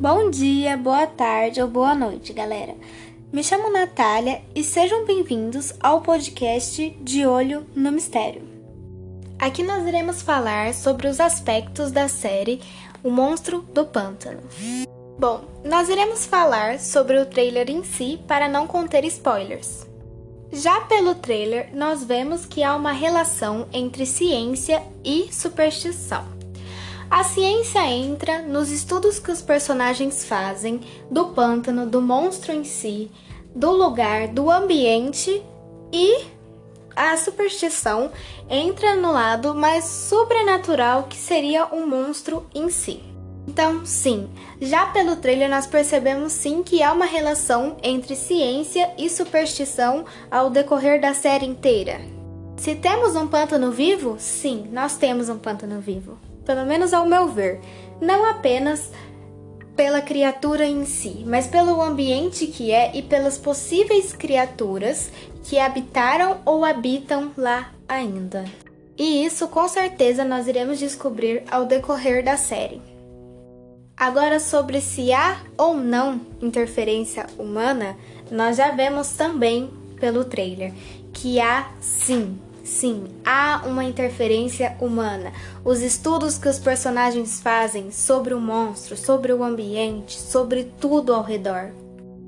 Bom dia, boa tarde ou boa noite, galera. Me chamo Natália e sejam bem-vindos ao podcast De Olho no Mistério. Aqui nós iremos falar sobre os aspectos da série O Monstro do Pântano. Bom, nós iremos falar sobre o trailer em si para não conter spoilers. Já pelo trailer, nós vemos que há uma relação entre ciência e superstição. A ciência entra nos estudos que os personagens fazem do pântano, do monstro em si, do lugar, do ambiente e a superstição entra no lado mais sobrenatural que seria o monstro em si. Então, sim, já pelo trailer nós percebemos sim que há uma relação entre ciência e superstição ao decorrer da série inteira. Se temos um pântano vivo, sim, nós temos um pântano vivo. Pelo menos ao meu ver. Não apenas pela criatura em si, mas pelo ambiente que é e pelas possíveis criaturas que habitaram ou habitam lá ainda. E isso com certeza nós iremos descobrir ao decorrer da série. Agora, sobre se há ou não interferência humana, nós já vemos também pelo trailer que há sim, sim, há uma interferência humana. Os estudos que os personagens fazem sobre o monstro, sobre o ambiente, sobre tudo ao redor.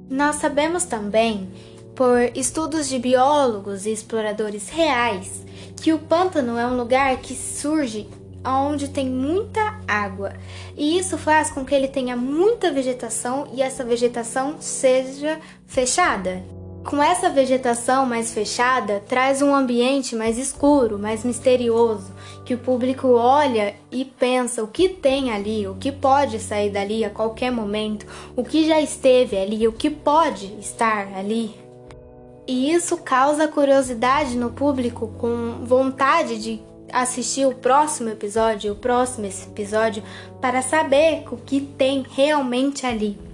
Nós sabemos também, por estudos de biólogos e exploradores reais, que o pântano é um lugar que surge onde tem muita água. E isso faz com que ele tenha muita vegetação e essa vegetação seja fechada. Com essa vegetação mais fechada, traz um ambiente mais escuro, mais misterioso, que o público olha e pensa o que tem ali, o que pode sair dali a qualquer momento, o que já esteve ali, o que pode estar ali. E isso causa curiosidade no público com vontade de assistir o próximo episódio, o próximo episódio, para saber o que tem realmente ali.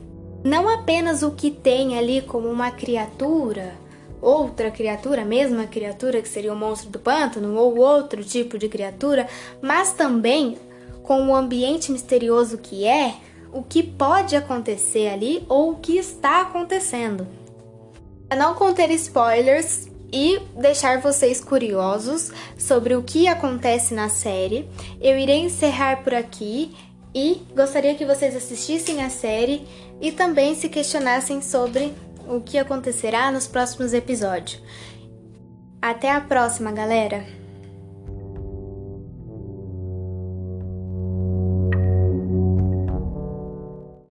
Não apenas o que tem ali como uma criatura, outra criatura, a mesma criatura que seria o monstro do pântano, ou outro tipo de criatura, mas também com o ambiente misterioso que é, o que pode acontecer ali ou o que está acontecendo. Para não conter spoilers, e deixar vocês curiosos sobre o que acontece na série. Eu irei encerrar por aqui e gostaria que vocês assistissem a série e também se questionassem sobre o que acontecerá nos próximos episódios. Até a próxima, galera!